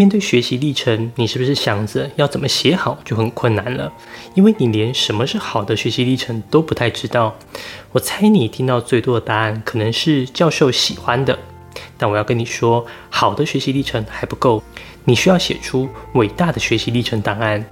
面对学习历程，你是不是想着要怎么写好就很困难了？因为你连什么是好的学习历程都不太知道。我猜你听到最多的答案可能是教授喜欢的，但我要跟你说，好的学习历程还不够，你需要写出伟大的学习历程档案。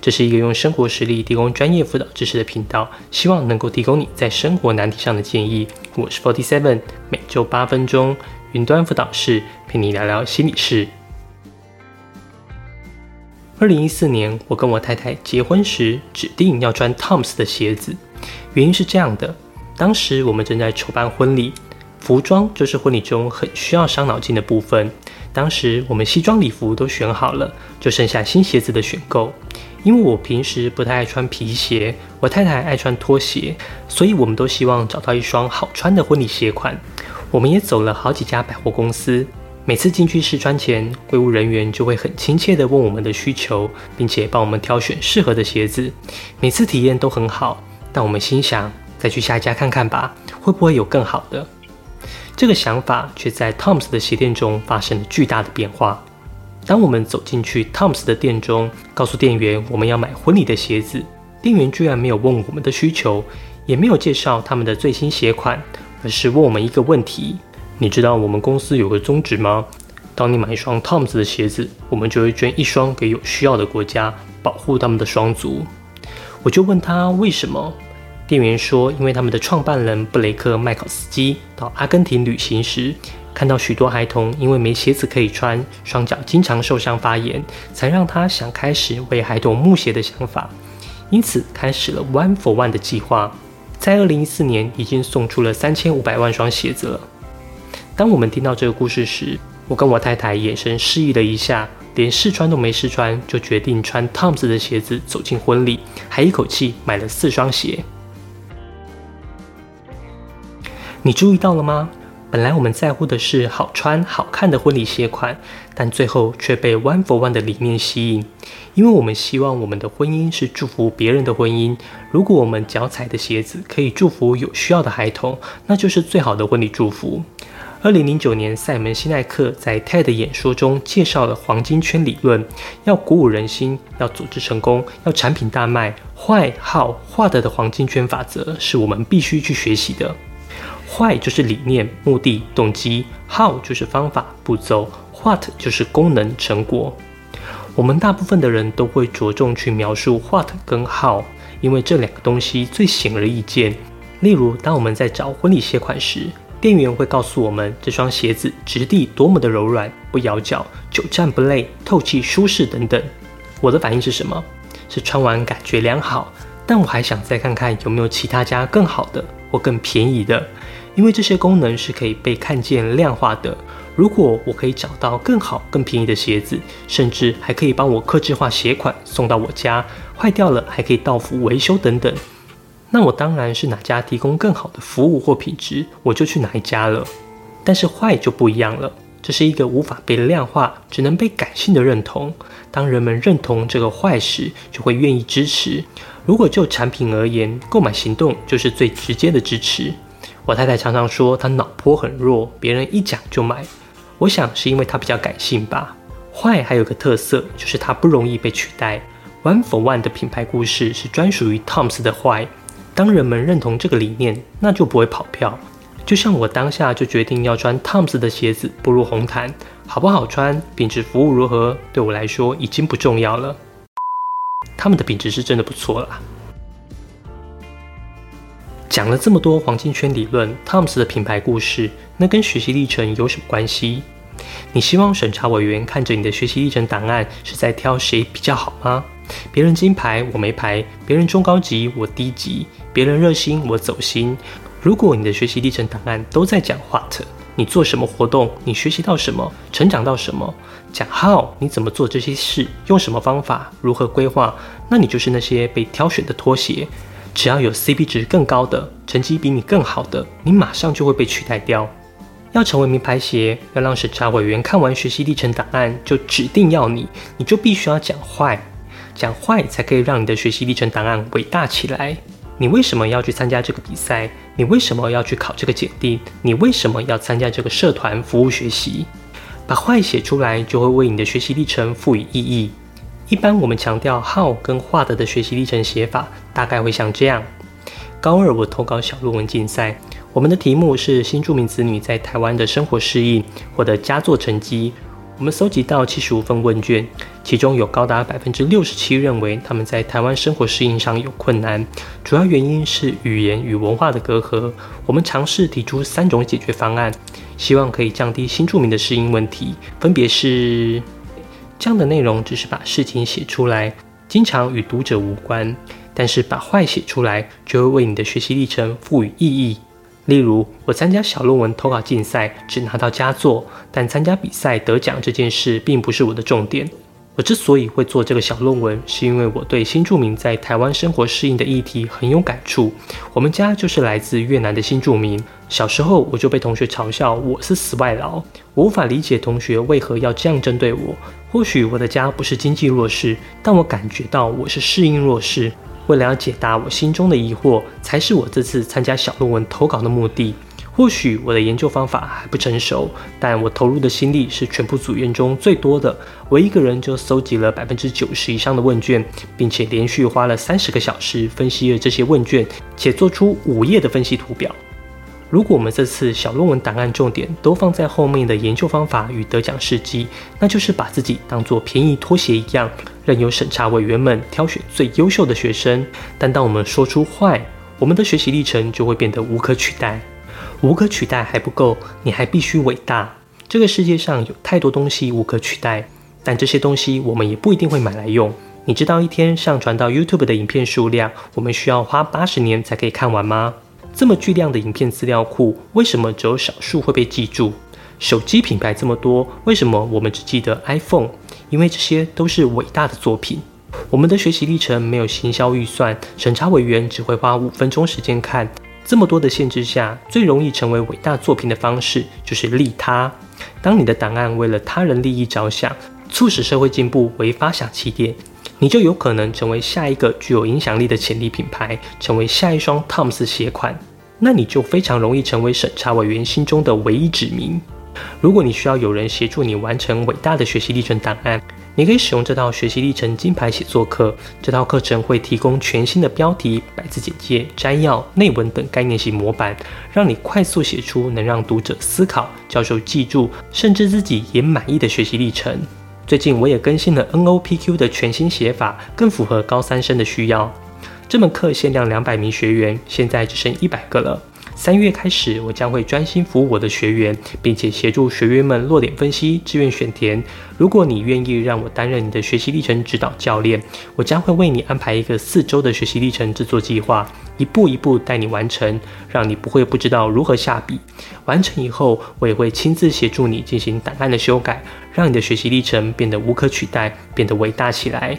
这是一个用生活实例提供专业辅导知识的频道，希望能够提供你在生活难题上的建议。我是 Forty Seven，每周八分钟云端辅导室陪你聊聊心理事。二零一四年，我跟我太太结婚时指定要穿 Toms 的鞋子，原因是这样的：当时我们正在筹办婚礼，服装就是婚礼中很需要伤脑筋的部分。当时我们西装礼服都选好了，就剩下新鞋子的选购。因为我平时不太爱穿皮鞋，我太太爱穿拖鞋，所以我们都希望找到一双好穿的婚礼鞋款。我们也走了好几家百货公司。每次进去试穿前，柜务人员就会很亲切地问我们的需求，并且帮我们挑选适合的鞋子。每次体验都很好，但我们心想再去下一家看看吧，会不会有更好的？这个想法却在 Tom's 的鞋店中发生了巨大的变化。当我们走进去 Tom's 的店中，告诉店员我们要买婚礼的鞋子，店员居然没有问我们的需求，也没有介绍他们的最新鞋款，而是问我们一个问题。你知道我们公司有个宗旨吗？当你买一双 Toms 的鞋子，我们就会捐一双给有需要的国家，保护他们的双足。我就问他为什么？店员说，因为他们的创办人布雷克麦考斯基到阿根廷旅行时，看到许多孩童因为没鞋子可以穿，双脚经常受伤发炎，才让他想开始为孩童募鞋的想法，因此开始了 One for One 的计划。在二零一四年，已经送出了三千五百万双鞋子了。当我们听到这个故事时，我跟我太太眼神示意了一下，连试穿都没试穿，就决定穿 Toms 的鞋子走进婚礼，还一口气买了四双鞋。你注意到了吗？本来我们在乎的是好穿、好看的婚礼鞋款，但最后却被 One for One 的理念吸引，因为我们希望我们的婚姻是祝福别人的婚姻。如果我们脚踩的鞋子可以祝福有需要的孩童，那就是最好的婚礼祝福。二零零九年，塞门西奈克在 TED 演说中介绍了黄金圈理论，要鼓舞人心，要组织成功，要产品大卖。坏、好、坏的的黄金圈法则是我们必须去学习的。坏就是理念、目的、动机；how 就是方法、步骤；what 就是功能、成果。我们大部分的人都会着重去描述 what 跟 how，因为这两个东西最显而易见。例如，当我们在找婚礼鞋款时，店员会告诉我们这双鞋子质地多么的柔软，不咬脚，久站不累，透气舒适等等。我的反应是什么？是穿完感觉良好，但我还想再看看有没有其他家更好的或更便宜的，因为这些功能是可以被看见量化的。如果我可以找到更好、更便宜的鞋子，甚至还可以帮我刻制化鞋款送到我家，坏掉了还可以到付维修等等。那我当然是哪家提供更好的服务或品质，我就去哪一家了。但是坏就不一样了，这是一个无法被量化、只能被感性的认同。当人们认同这个坏时，就会愿意支持。如果就产品而言，购买行动就是最直接的支持。我太太常常说她脑波很弱，别人一讲就买。我想是因为她比较感性吧。坏还有个特色，就是它不容易被取代。One for One 的品牌故事是专属于 Toms 的坏。当人们认同这个理念，那就不会跑票。就像我当下就决定要穿 Toms 的鞋子步入红毯，好不好穿，品质服务如何，对我来说已经不重要了。他们的品质是真的不错啦。讲了这么多黄金圈理论，Toms 的品牌故事，那跟学习历程有什么关系？你希望审查委员看着你的学习历程档案是在挑谁比较好吗？别人金牌我没牌，别人中高级我低级，别人热心我走心。如果你的学习历程档案都在讲 what，你做什么活动，你学习到什么，成长到什么，讲 how，你怎么做这些事，用什么方法，如何规划，那你就是那些被挑选的拖鞋。只要有 CP 值更高的，成绩比你更好的，你马上就会被取代掉。要成为名牌鞋，要让审查委员看完学习历程档案就指定要你，你就必须要讲坏。讲坏才可以让你的学习历程档案伟大起来。你为什么要去参加这个比赛？你为什么要去考这个检定？你为什么要参加这个社团服务学习？把坏写出来，就会为你的学习历程赋予意义。一般我们强调 how 跟 what 的学习历程写法，大概会像这样。高二我投稿小论文竞赛，我们的题目是新住民子女在台湾的生活适应，获得佳作成绩。我们搜集到七十五份问卷，其中有高达百分之六十七认为他们在台湾生活适应上有困难，主要原因是语言与文化的隔阂。我们尝试提出三种解决方案，希望可以降低新住民的适应问题，分别是。这样的内容只是把事情写出来，经常与读者无关。但是把坏写出来，就会为你的学习历程赋予意义。例如，我参加小论文投稿竞赛，只拿到佳作，但参加比赛得奖这件事并不是我的重点。我之所以会做这个小论文，是因为我对新住民在台湾生活适应的议题很有感触。我们家就是来自越南的新住民，小时候我就被同学嘲笑我是死外劳，我无法理解同学为何要这样针对我。或许我的家不是经济弱势，但我感觉到我是适应弱势。为了要解答我心中的疑惑，才是我这次参加小论文投稿的目的。或许我的研究方法还不成熟，但我投入的心力是全部组员中最多的。我一个人就搜集了百分之九十以上的问卷，并且连续花了三十个小时分析了这些问卷，且做出五页的分析图表。如果我们这次小论文档案重点都放在后面的研究方法与得奖事迹，那就是把自己当做便宜拖鞋一样，任由审查委员们挑选最优秀的学生。但当我们说出坏，我们的学习历程就会变得无可取代。无可取代还不够，你还必须伟大。这个世界上有太多东西无可取代，但这些东西我们也不一定会买来用。你知道一天上传到 YouTube 的影片数量，我们需要花八十年才可以看完吗？这么巨量的影片资料库，为什么只有少数会被记住？手机品牌这么多，为什么我们只记得 iPhone？因为这些都是伟大的作品。我们的学习历程没有行销预算，审查委员只会花五分钟时间看。这么多的限制下，最容易成为伟大作品的方式就是利他。当你的档案为了他人利益着想，促使社会进步为发想起点，你就有可能成为下一个具有影响力的潜力品牌，成为下一双汤姆斯鞋款。那你就非常容易成为审查委员心中的唯一指名。如果你需要有人协助你完成伟大的学习历程档案，你可以使用这套学习历程金牌写作课。这套课程会提供全新的标题、百字简介、摘要、内文等概念型模板，让你快速写出能让读者思考、教授记住，甚至自己也满意的学习历程。最近我也更新了 NOPQ 的全新写法，更符合高三生的需要。这门课限量两百名学员，现在只剩一百个了。三月开始，我将会专心服务我的学员，并且协助学员们落点分析、志愿选填。如果你愿意让我担任你的学习历程指导教练，我将会为你安排一个四周的学习历程制作计划，一步一步带你完成，让你不会不知道如何下笔。完成以后，我也会亲自协助你进行档案的修改，让你的学习历程变得无可取代，变得伟大起来。